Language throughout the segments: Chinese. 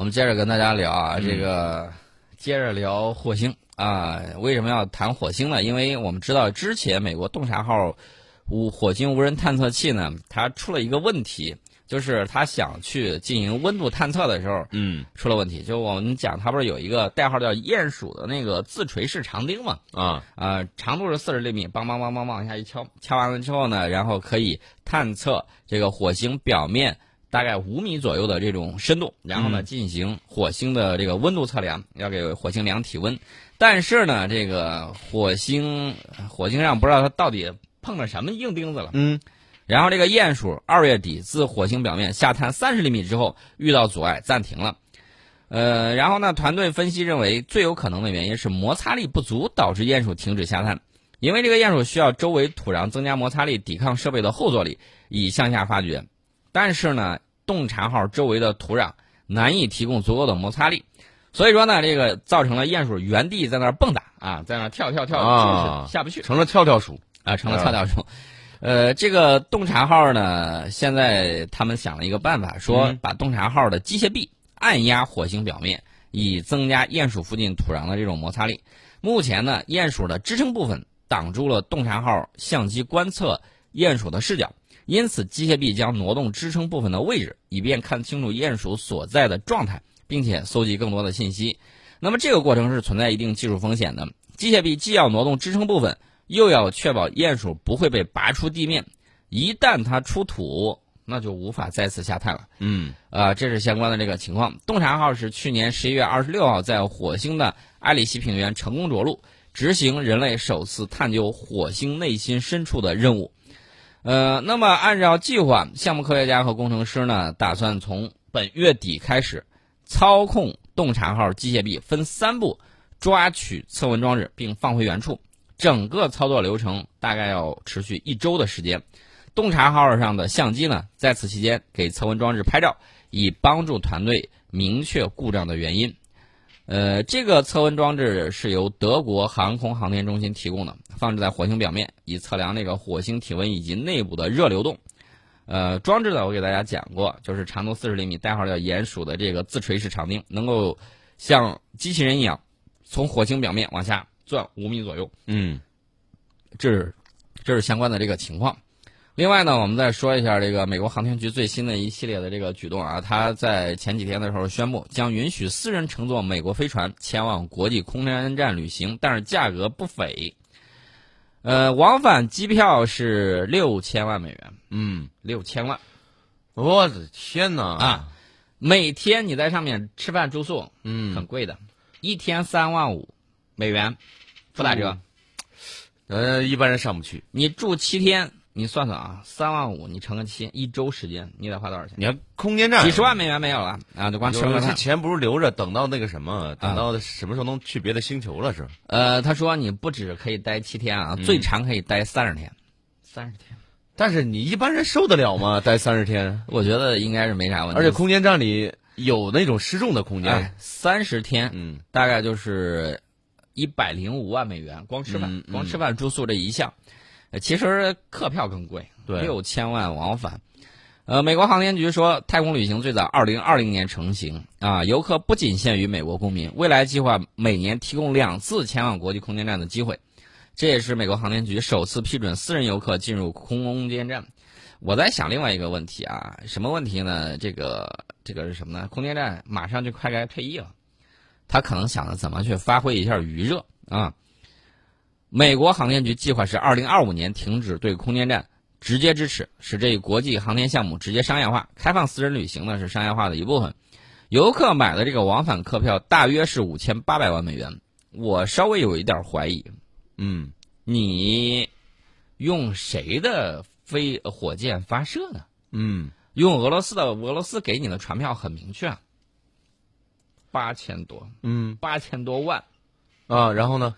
我们接着跟大家聊啊，这个接着聊火星啊。为什么要谈火星呢？因为我们知道之前美国洞察号无火星无人探测器呢，它出了一个问题，就是它想去进行温度探测的时候，嗯出了问题。就我们讲，它不是有一个代号叫鼹鼠的那个自锤式长钉嘛？啊啊，长度是四十厘米，梆梆梆梆往下一敲，敲完了之后呢，然后可以探测这个火星表面大概五米左右的这种深度，然后呢嗯进行火星的这个温度测量，要给火星量体温。但是呢，这个火星火星上不知道它到底碰了什么硬钉子了。嗯然后这个鼹鼠二月底自火星表面下探三十厘米之后遇到阻碍暂停了。呃，然后呢，团队分析认为最有可能的原因是摩擦力不足导致鼹鼠停止下探，因为这个鼹鼠需要周围土壤增加摩擦力，抵抗设备的后坐力，以向下发掘。但是呢，洞察号周围的土壤难以提供足够的摩擦力，所以说呢，这个造成了鼹鼠原地在那儿蹦跶啊，在那儿跳跳跳，下不去。成了跳跳鼠。啊，成了跳跳鼠。呃，这个洞察号呢，现在他们想了一个办法，说嗯把洞察号的机械臂按压火星表面，以增加鼹鼠附近土壤的这种摩擦力。目前呢，鼹鼠的支撑部分挡住了洞察号相机观测鼹鼠的视角，因此机械臂将挪动支撑部分的位置，以便看清楚鼹鼠所在的状态，并且搜集更多的信息。那么这个过程是存在一定技术风险的，机械臂既要挪动支撑部分，又要确保鼹鼠不会被拔出地面，一旦它出土，那就无法再次下探了。嗯啊，这是相关的这个情况。洞察号是去年十一月二十六号在火星的埃里希平原成功着陆，执行人类首次探究火星内心深处的任务。呃，那么按照计划，项目科学家和工程师呢，打算从本月底开始操控洞察号机械臂，分三步抓取测温装置并放回原处。整个操作流程大概要持续一周的时间。洞察号上的相机呢，在此期间给测温装置拍照，以帮助团队明确故障的原因。呃，这个测温装置是由德国航空航天中心提供的，放置在火星表面，以测量那个火星体温以及内部的热流动。呃，装置呢，我给大家讲过，就是长度四十厘米，代号叫鼹鼠的这个自锤式长钉，能够像机器人一样从火星表面往下钻五米左右。嗯这是这是相关的这个情况。另外呢，我们再说一下这个美国航天局最新的一系列的这个举动啊，他在前几天的时候宣布，将允许私人乘坐美国飞船前往国际空间站旅行，但是价格不菲。呃，往返机票是六千万美元，嗯，六千万我的天哪！啊！每天你在上面吃饭住宿，嗯很贵的，一天三万五美元，不打折。呃，一般人上不去。你住七天，你算算啊，三万五，你乘个七，一周时间，你得花多少钱？你看空间站几十万美元没有了啊！就光吃有这。钱不是留着等到那个什么，等到什么时候能去别的星球了是？呃，他说你不止可以待七天啊，嗯最长可以待三十天。三十天，但是你一般人受得了吗？待三十天，我觉得应该是没啥问题。而且空间站里有那种失重的空间哎。，三十天嗯大概就是一百零五万美元，光吃饭，嗯嗯光吃饭住宿这一项。呃其实客票更贵，对六千万往返。呃，美国航天局说，太空旅行最早二零二零年成型啊，游客不仅限于美国公民，未来计划每年提供两次前往国际空间站的机会。这也是美国航天局首次批准私人游客进入空间站。我在想另外一个问题啊，什么问题呢？这个这个是什么呢？空间站马上就快该退役了，他可能想着怎么去发挥一下余热啊。美国航天局计划是二零二五年停止对空间站直接支持，使这一国际航天项目直接商业化。开放私人旅行呢是商业化的一部分。游客买的这个往返客票大约是五千八百万美元。我稍微有一点怀疑，嗯，你用谁的飞火箭发射呢？嗯，用俄罗斯的，俄罗斯给你的船票很明确，啊八千多，嗯八千多万。啊，然后呢？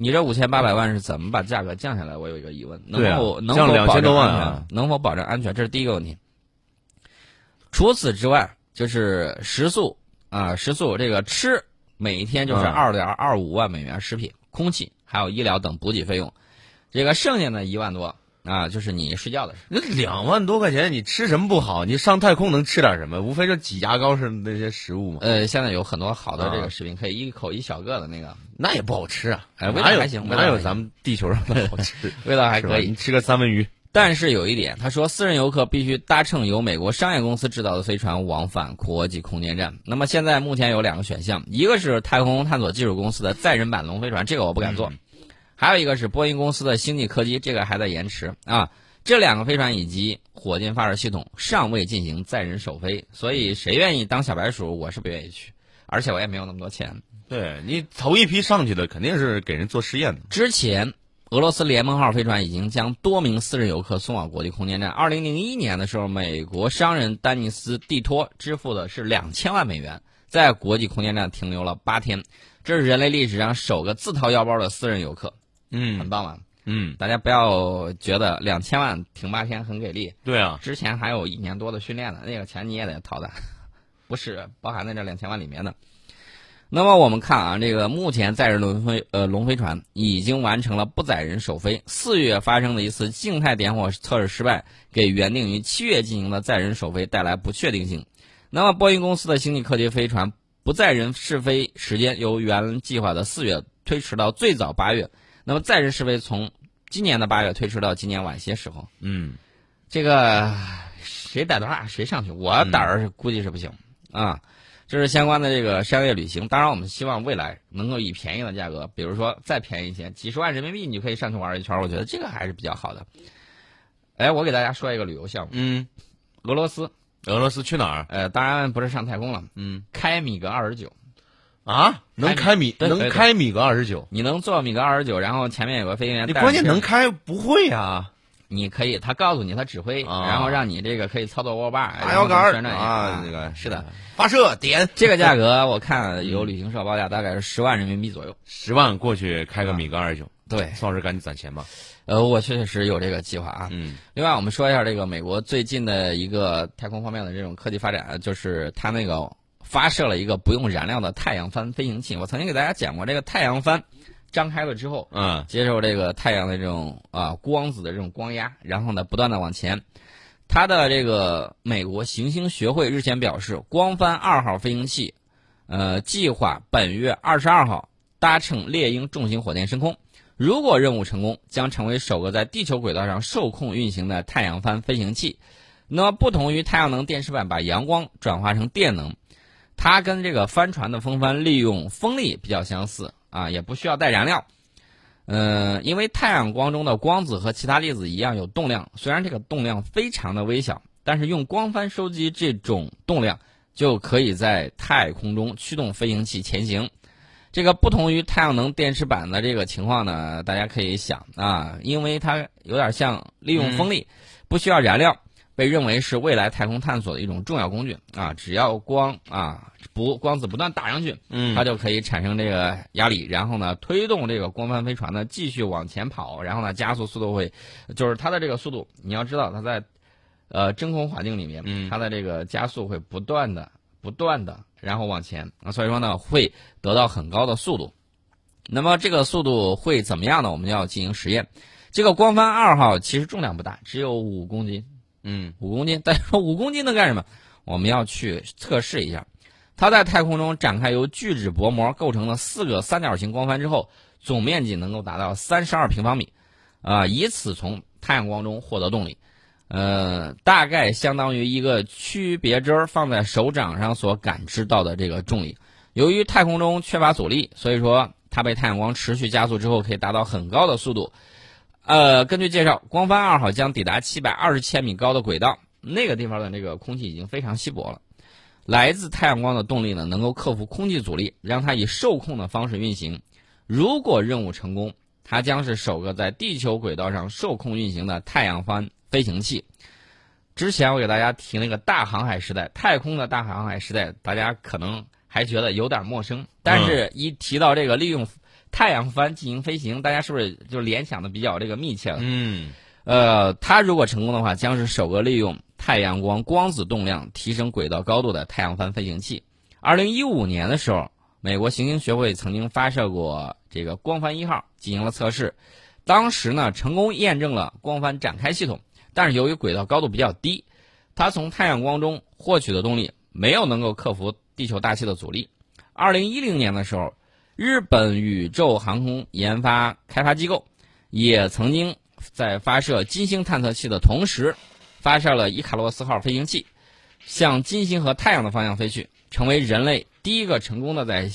你这五千八百万是怎么把价格降下来？我有一个疑问，能否、能降否保2000证多万安全啊能否保证安全？这是第一个问题。除此之外，就是食宿啊，食宿这个吃，每天就是嗯二点二五万美元食品、空气还有医疗等补给费用，这个剩下的一万多啊，就是你睡觉的时候。那两万多块钱，你吃什么不好？你上太空能吃点什么？无非就挤牙膏似的那些食物嘛。呃，现在有很多好的这啊个食品，可以一口一小个的那个，那也不好吃啊，哎味道还行味道还行哪有咱们地球上的好吃？味道还可以你。吃个三文鱼，但是有一点，他说私人游客必须搭乘由美国商业公司制造的飞船往返国际空间站。那么现在目前有两个选项，一个是太空探索技术公司的载人版龙飞船，这个我不敢做；还有一个是波音公司的星际客机，这个还在延迟啊。这两个飞船以及火箭发射系统尚未进行载人首飞，所以谁愿意当小白鼠，我是不愿意去，而且我也没有那么多钱。对你头一批上去的肯定是给人做实验的。之前，俄罗斯联盟号飞船已经将多名私人游客送往国际空间站。二零零一年的时候，美国商人丹尼斯·蒂托支付的是两千万美元，在国际空间站停留了八天。这是人类历史上首个自掏腰包的私人游客，很嗯棒吧？嗯，大家不要觉得两千万停八天很给力，对啊，之前还有一年多的训练呢，那个钱你也得掏的，不是包含在这两千万里面的。那么我们看啊，这个目前载人龙飞呃龙飞船已经完成了不载人首飞。四月发生的一次静态点火测试失败，给原定于七月进行的载人首飞带来不确定性。那么波音公司的星际客机飞船不载人试飞时间由原计划的四月推迟到最早八月，那么载人试飞从今年的八月推迟到今年晚些时候。嗯这个谁胆大谁上去，我胆儿估计是不行、啊。这是相关的这个商业旅行，当然我们希望未来能够以便宜的价格，比如说再便宜一些，几十万人民币你就可以上去玩一圈儿，我觉得这个还是比较好的。哎，我给大家说一个旅游项目，嗯，俄罗斯，俄罗斯去哪儿？呃，当然不是上太空了，嗯开米格二十九，啊，能开米能开米格二十九，你能坐米格二十九，然后前面有个飞行员你。关键能开不会啊？你可以，他告诉你他指挥，啊。然后让你这个可以操作握把，打摇杆儿旋转啊，这个是的，发射点。这个价格我看有旅行社报价大概是十万人民币左右。十万过去开个米格二十九，对，宋老师赶紧攒钱吧。呃，我确实有这个计划啊。嗯。另外，我们说一下这个美国最近的一个太空方面的这种科技发展，就是它那个发射了一个不用燃料的太阳帆飞行器。我曾经给大家讲过，这个太阳帆张开了之后，嗯接受这个太阳的这种啊光子的这种光压，然后呢不断的往前。它的这个美国行星学会日前表示，光帆二号飞行器，呃，计划本月二十二号搭乘猎鹰重型火箭升空。如果任务成功，将成为首个在地球轨道上受控运行的太阳帆飞行器。那么，不同于太阳能电池板把阳光转化成电能，它跟这个帆船的风帆利用风力比较相似啊，也不需要带燃料。嗯，因为太阳光中的光子和其他粒子一样有动量，虽然这个动量非常的微小，但是用光帆收集这种动量，就可以在太空中驱动飞行器前行。这个不同于太阳能电池板的这个情况呢，大家可以想啊，因为它有点像利用风力，不需要燃料，被认为是未来太空探索的一种重要工具啊。只要光啊不光子不断打上去，嗯它就可以产生这个压力，然后呢推动这个光帆飞船呢继续往前跑，然后呢加速速度会，就是它的这个速度，你要知道它在呃真空环境里面，嗯它的这个加速会不断的不断的然后往前啊，所以说呢会得到很高的速度。那么这个速度会怎么样呢？我们要进行实验。这个光帆二号其实重量不大，只有五公斤，嗯五公斤。大家说五公斤能干什么？我们要去测试一下。它在太空中展开由聚酯薄膜构成的四个三角形光帆之后，总面积能够达到三十二平方米，啊、以此从太阳光中获得动力，呃，大概相当于一个区别针儿放在手掌上所感知到的这个重力。由于太空中缺乏阻力，所以说它被太阳光持续加速之后，可以达到很高的速度。呃，根据介绍，光帆二号将抵达七百二十千米高的轨道，那个地方的这个空气已经非常稀薄了。来自太阳光的动力呢，能够克服空气阻力，让它以受控的方式运行。如果任务成功，它将是首个在地球轨道上受控运行的太阳帆飞行器。之前我给大家提那个大航海时代，太空的大航海时代，大家可能还觉得有点陌生，但是一提到这个利用太阳帆进行飞行，大家是不是就联想的比较这个密切了？嗯呃，它如果成功的话，将是首个利用太阳光光子动量提升轨道高度的太阳帆飞行器。二零一五年的时候，美国行星学会曾经发射过这个光帆一号进行了测试，当时呢成功验证了光帆展开系统，但是由于轨道高度比较低，它从太阳光中获取的动力没有能够克服地球大气的阻力。二零一零年的时候，日本宇宙航空研发开发机构也曾经在发射金星探测器的同时，发射了伊卡洛斯号飞行器，向金星和太阳的方向飞去，成为人类第一个成功的在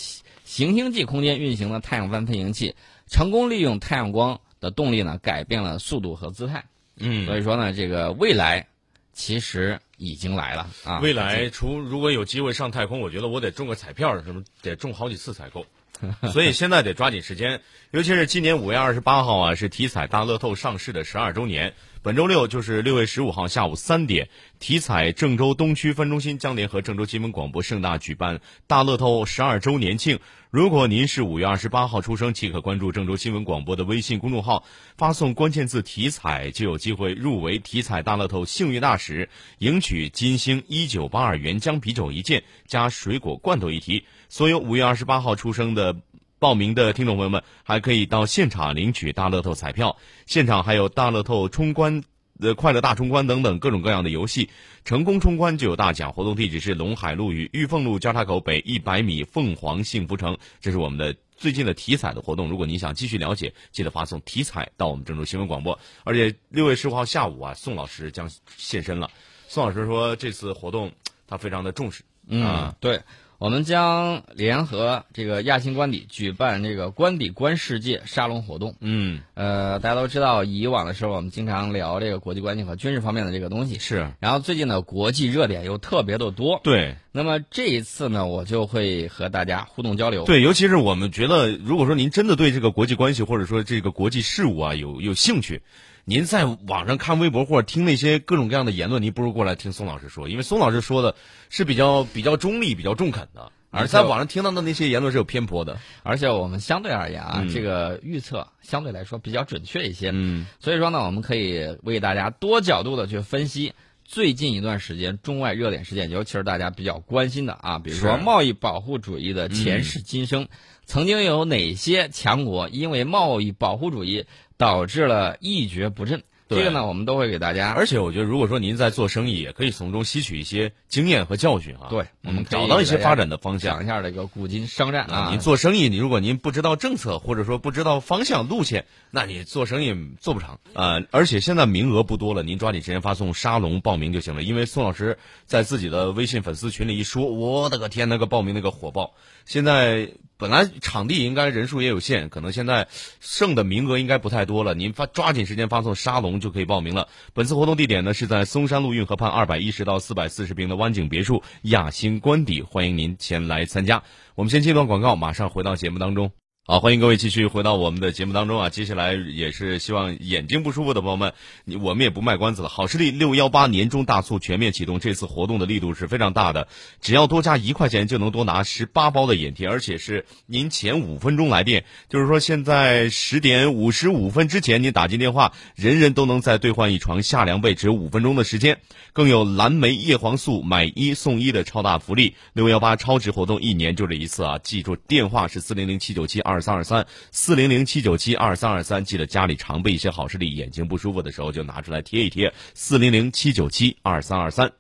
行星际空间运行的太阳帆飞行器，成功利用太阳光的动力呢，改变了速度和姿态。嗯，所以说呢，这个未来其实已经来了啊！未来除如果有机会上太空，我觉得我得中个彩票，什么得中好几次才够。所以现在得抓紧时间，尤其是今年五月二十八号啊，是体彩大乐透上市的十二周年。本周六就是六月十五号下午三点，体彩郑州东区分中心将联合郑州新闻广播盛大举办大乐透十二周年庆。如果您是五月二十八号出生，即可关注郑州新闻广播的微信公众号，发送关键字“体彩”，就有机会入围体彩大乐透幸运大使，赢取金星一九八二原浆啤酒一件加水果罐头一提。所有五月二十八号出生的。报名的听众朋友们还可以到现场领取大乐透彩票，现场还有大乐透冲关、呃快乐大冲关等等各种各样的游戏，成功冲关就有大奖。活动地址是陇海路与玉凤路交叉口北一百米凤凰幸福城，这是我们的最近的体彩的活动。如果您想继续了解，记得发送体彩到我们郑州新闻广播。而且六月十五号下午啊，宋老师将现身了。宋老师说这次活动他非常的重视，嗯，对。我们将联合这个亚新官邸举办这个官邸观世界沙龙活动。嗯，呃，大家都知道，以往的时候我们经常聊这个国际关系和军事方面的这个东西。是。然后最近的国际热点又特别的多。对。那么这一次呢，我就会和大家互动交流。对，尤其是我们觉得，如果说您真的对这个国际关系或者说这个国际事务啊有有兴趣。您在网上看微博或者听那些各种各样的言论，您不如过来听宋老师说，因为宋老师说的是比较比较中立、比较中肯的，而在网上听到的那些言论是有偏颇的。而且我们相对而言啊，这个预测相对来说比较准确一些。嗯，所以说呢，我们可以为大家多角度的去分析最近一段时间中外热点事件，尤其是大家比较关心的啊，比如说贸易保护主义的前世今生，曾经有哪些强国因为贸易保护主义。导致了一蹶不振，这个呢，我们都会给大家。而且我觉得，如果说您在做生意，也可以从中吸取一些经验和教训啊。对，我们找到一些发展的方向。讲一下这个古今商战啊。您做生意，你如果您不知道政策，或者说不知道方向路线，那你做生意做不长啊。而且现在名额不多了，您抓紧时间发送沙龙报名就行了。因为宋老师在自己的微信粉丝群里一说，我的个天，那个报名那个火爆。现在。本来场地应该人数也有限，可能现在剩的名额应该不太多了。您发抓紧时间发送沙龙就可以报名了。本次活动地点呢是在松山路运河畔二百一十到四百四十平的湾景别墅亚星官邸，欢迎您前来参加。我们先接段广告，马上回到节目当中。好，欢迎各位继续回到我们的节目当中啊！接下来也是希望眼睛不舒服的朋友们，我们也不卖关子了。好视力六幺八年终大促全面启动，这次活动的力度是非常大的，只要多加一块钱就能多拿十八包的眼贴，而且是您前五分钟来电，就是说现在十点五十五分之前您打进电话，人人都能再兑换一床夏凉被，只有五分钟的时间，更有蓝莓叶黄素买一送一的超大福利。六幺八超值活动一年就这一次啊！记住电话是四零零七九七二。二三二三四零零七九七二三二三，记得家里常备一些好视力，眼睛不舒服的时候就拿出来贴一贴。四零零七九七二三二三。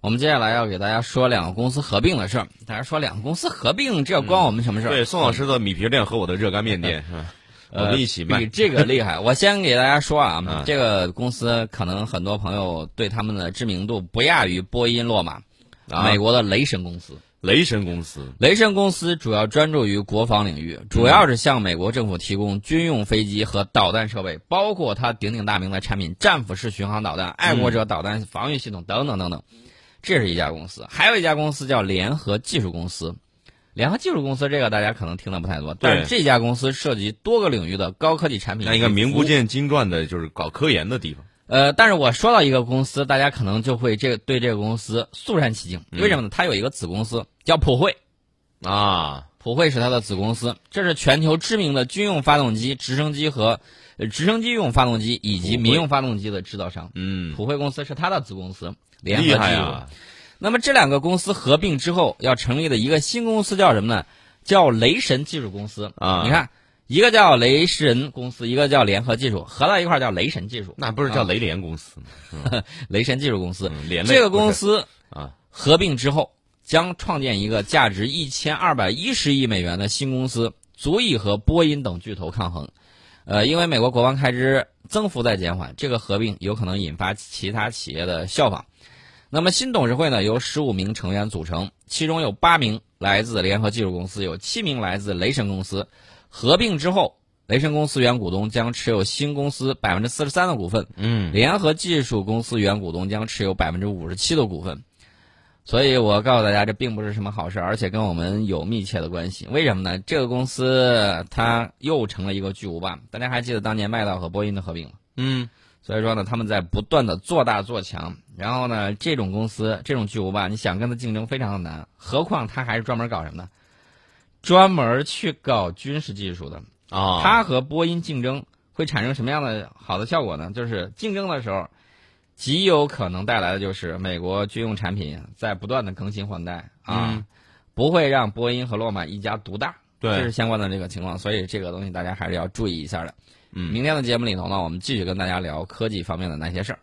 我们接下来要给大家说两个公司合并的事儿。大家说两个公司合并，这关我们什么事儿？对，宋老师的米皮店和我的热干面店，我们一起卖。比这个厉害。我先给大家说啊，这个公司可能很多朋友对他们的知名度不亚于波音、洛马，美国的雷神公司。雷神公司，雷神公司主要专注于国防领域，主要是向美国政府提供军用飞机和导弹设备，包括它鼎鼎大名的产品战斧式巡航导弹、爱国者导弹防御系统等等等等。这是一家公司，还有一家公司叫联合技术公司。联合技术公司这个大家可能听的不太多，但是这家公司涉及多个领域的高科技产品。那一个名不见经传的就是搞科研的地方。呃，但是我说到一个公司，大家可能就会这个对这个公司肃然起敬。为什么呢？它有一个子公司叫普惠，啊，普惠是它的子公司，这是全球知名的军用发动机、直升机和直升机用发动机以及民用发动机的制造商。嗯，普惠公司是它的子公司，联合技术。那么这两个公司合并之后要成立的一个新公司叫什么呢？叫雷神技术公司。啊，你看。一个叫雷神公司，一个叫联合技术，合到一块儿叫雷神技术。那不是叫雷联公司吗？雷神技术公司，这个公司啊合并之后，将创建一个价值一千二百一十亿美元的新公司，足以和波音等巨头抗衡。呃，因为美国国防开支增幅在减缓，这个合并有可能引发其他企业的效仿。那么新董事会呢，由十五名成员组成，其中有八名来自联合技术公司，有七名来自雷神公司。合并之后，雷神公司原股东将持有新公司百分之四十三的股份，嗯，联合技术公司原股东将持有百分之五十七的股份，所以我告诉大家，这并不是什么好事，而且跟我们有密切的关系。为什么呢？这个公司它又成了一个巨无霸。大家还记得当年麦道和波音的合并吗？嗯，所以说呢，他们在不断的做大做强。然后呢，这种公司这种巨无霸，你想跟它竞争非常的难。何况它还是专门搞什么呢？专门去搞军事技术的。啊，它和波音竞争会产生什么样的好的效果呢？就是竞争的时候，极有可能带来的就是美国军用产品在不断的更新换代啊，嗯不会让波音和洛马一家独大，对这是相关的这个情况，所以这个东西大家还是要注意一下的。嗯明天的节目里头呢，我们继续跟大家聊科技方面的那些事儿。